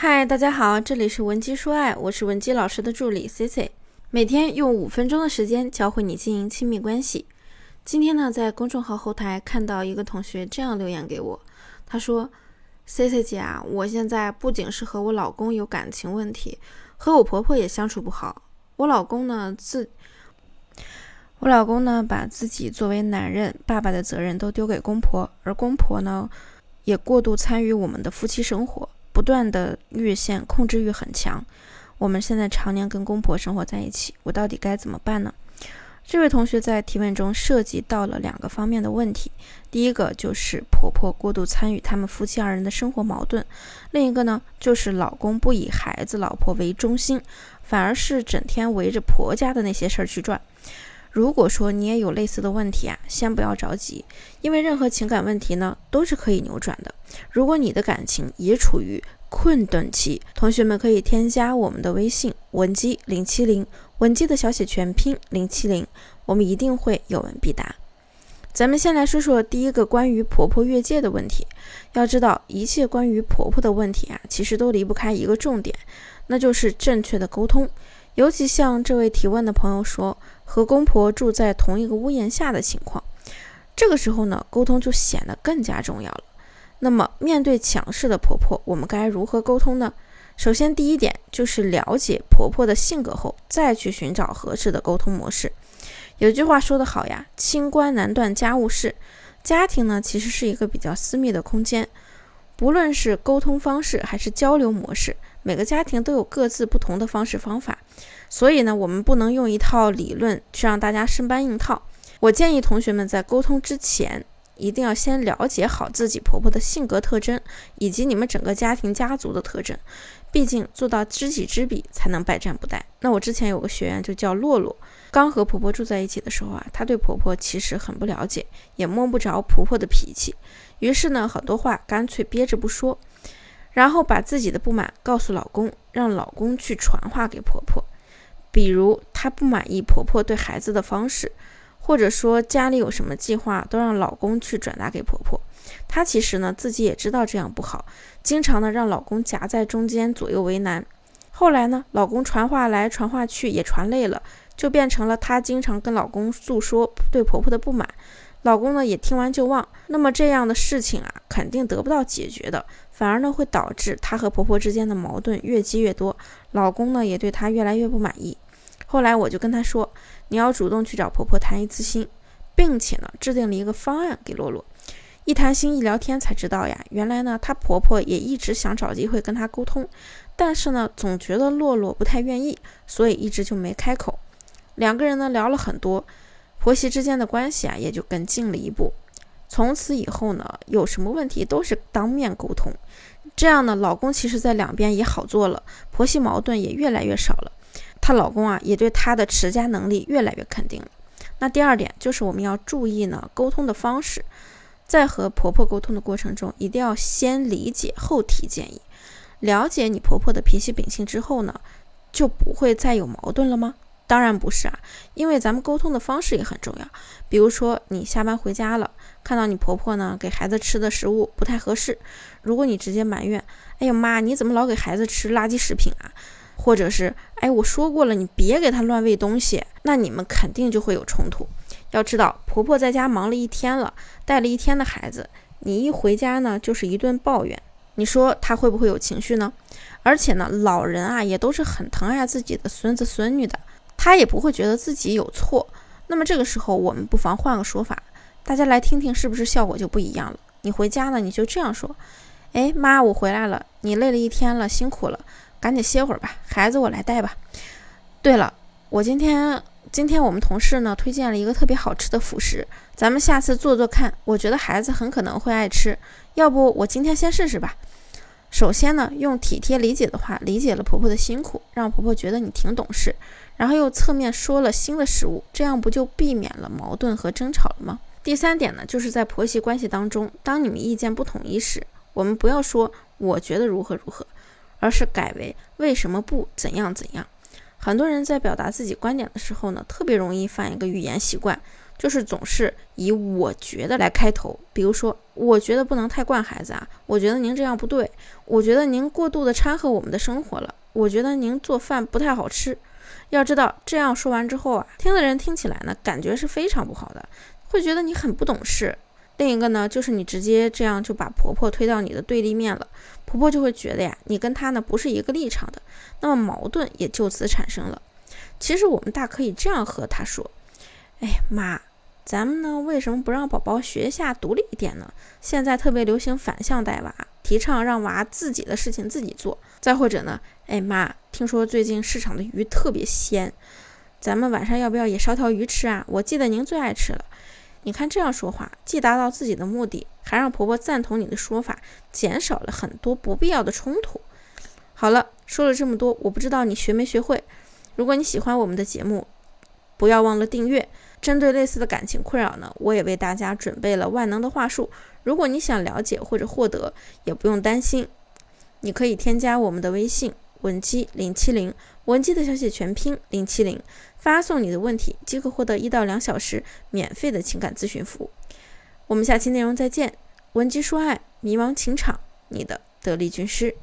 嗨，大家好，这里是文姬说爱，我是文姬老师的助理 C C，每天用五分钟的时间教会你经营亲密关系。今天呢，在公众号后台看到一个同学这样留言给我，他说：“C C 姐啊，我现在不仅是和我老公有感情问题，和我婆婆也相处不好。我老公呢自，我老公呢把自己作为男人爸爸的责任都丢给公婆，而公婆呢也过度参与我们的夫妻生活。”断的越线，控制欲很强。我们现在常年跟公婆生活在一起，我到底该怎么办呢？这位同学在提问中涉及到了两个方面的问题，第一个就是婆婆过度参与他们夫妻二人的生活矛盾，另一个呢就是老公不以孩子、老婆为中心，反而是整天围着婆家的那些事儿去转。如果说你也有类似的问题啊，先不要着急，因为任何情感问题呢都是可以扭转的。如果你的感情也处于困顿期，同学们可以添加我们的微信文姬零七零，文姬的小写全拼零七零，我们一定会有问必答。咱们先来说说第一个关于婆婆越界的问题。要知道，一切关于婆婆的问题啊，其实都离不开一个重点，那就是正确的沟通。尤其像这位提问的朋友说，和公婆住在同一个屋檐下的情况，这个时候呢，沟通就显得更加重要了。那么，面对强势的婆婆，我们该如何沟通呢？首先，第一点就是了解婆婆的性格后，再去寻找合适的沟通模式。有句话说得好呀，“清官难断家务事”。家庭呢，其实是一个比较私密的空间，不论是沟通方式还是交流模式。每个家庭都有各自不同的方式方法，所以呢，我们不能用一套理论去让大家生搬硬套。我建议同学们在沟通之前，一定要先了解好自己婆婆的性格特征，以及你们整个家庭家族的特征。毕竟做到知己知彼，才能百战不殆。那我之前有个学员就叫洛洛，刚和婆婆住在一起的时候啊，她对婆婆其实很不了解，也摸不着婆婆的脾气，于是呢，很多话干脆憋着不说。然后把自己的不满告诉老公，让老公去传话给婆婆。比如她不满意婆婆对孩子的方式，或者说家里有什么计划，都让老公去转达给婆婆。她其实呢自己也知道这样不好，经常呢让老公夹在中间，左右为难。后来呢，老公传话来传话去也传累了，就变成了她经常跟老公诉说对婆婆的不满。老公呢也听完就忘，那么这样的事情啊，肯定得不到解决的，反而呢会导致她和婆婆之间的矛盾越积越多，老公呢也对她越来越不满意。后来我就跟她说，你要主动去找婆婆谈一次心，并且呢制定了一个方案给洛洛。一谈心一聊天才知道呀，原来呢她婆婆也一直想找机会跟她沟通，但是呢总觉得洛洛不太愿意，所以一直就没开口。两个人呢聊了很多。婆媳之间的关系啊，也就更近了一步。从此以后呢，有什么问题都是当面沟通，这样呢，老公其实在两边也好做了，婆媳矛盾也越来越少了。她老公啊，也对她的持家能力越来越肯定了。那第二点就是我们要注意呢，沟通的方式，在和婆婆沟通的过程中，一定要先理解后提建议。了解你婆婆的脾气秉性之后呢，就不会再有矛盾了吗？当然不是啊，因为咱们沟通的方式也很重要。比如说，你下班回家了，看到你婆婆呢给孩子吃的食物不太合适，如果你直接埋怨：“哎呀妈，你怎么老给孩子吃垃圾食品啊？”或者是：“哎，我说过了，你别给他乱喂东西。”那你们肯定就会有冲突。要知道，婆婆在家忙了一天了，带了一天的孩子，你一回家呢就是一顿抱怨，你说她会不会有情绪呢？而且呢，老人啊也都是很疼爱自己的孙子孙女的。他也不会觉得自己有错，那么这个时候我们不妨换个说法，大家来听听是不是效果就不一样了？你回家呢，你就这样说：“哎妈，我回来了，你累了一天了，辛苦了，赶紧歇会儿吧，孩子我来带吧。”对了，我今天今天我们同事呢推荐了一个特别好吃的辅食，咱们下次做做看，我觉得孩子很可能会爱吃，要不我今天先试试吧。首先呢，用体贴理解的话理解了婆婆的辛苦，让婆婆觉得你挺懂事。然后又侧面说了新的事物，这样不就避免了矛盾和争吵了吗？第三点呢，就是在婆媳关系当中，当你们意见不统一时，我们不要说我觉得如何如何，而是改为为什么不怎样怎样。很多人在表达自己观点的时候呢，特别容易犯一个语言习惯，就是总是以“我觉得”来开头，比如说，我觉得不能太惯孩子啊，我觉得您这样不对，我觉得您过度的掺和我们的生活了，我觉得您做饭不太好吃。要知道，这样说完之后啊，听的人听起来呢，感觉是非常不好的，会觉得你很不懂事。另一个呢，就是你直接这样就把婆婆推到你的对立面了，婆婆就会觉得呀，你跟她呢不是一个立场的，那么矛盾也就此产生了。其实我们大可以这样和她说：“哎妈。”咱们呢，为什么不让宝宝学一下独立一点呢？现在特别流行反向带娃，提倡让娃自己的事情自己做。再或者呢，哎妈，听说最近市场的鱼特别鲜，咱们晚上要不要也烧条鱼吃啊？我记得您最爱吃了。你看这样说话，既达到自己的目的，还让婆婆赞同你的说法，减少了很多不必要的冲突。好了，说了这么多，我不知道你学没学会。如果你喜欢我们的节目，不要忘了订阅。针对类似的感情困扰呢，我也为大家准备了万能的话术。如果你想了解或者获得，也不用担心，你可以添加我们的微信文姬零七零，文姬的小写全拼零七零，发送你的问题即可获得一到两小时免费的情感咨询服务。我们下期内容再见，文姬说爱，迷茫情场，你的得力军师。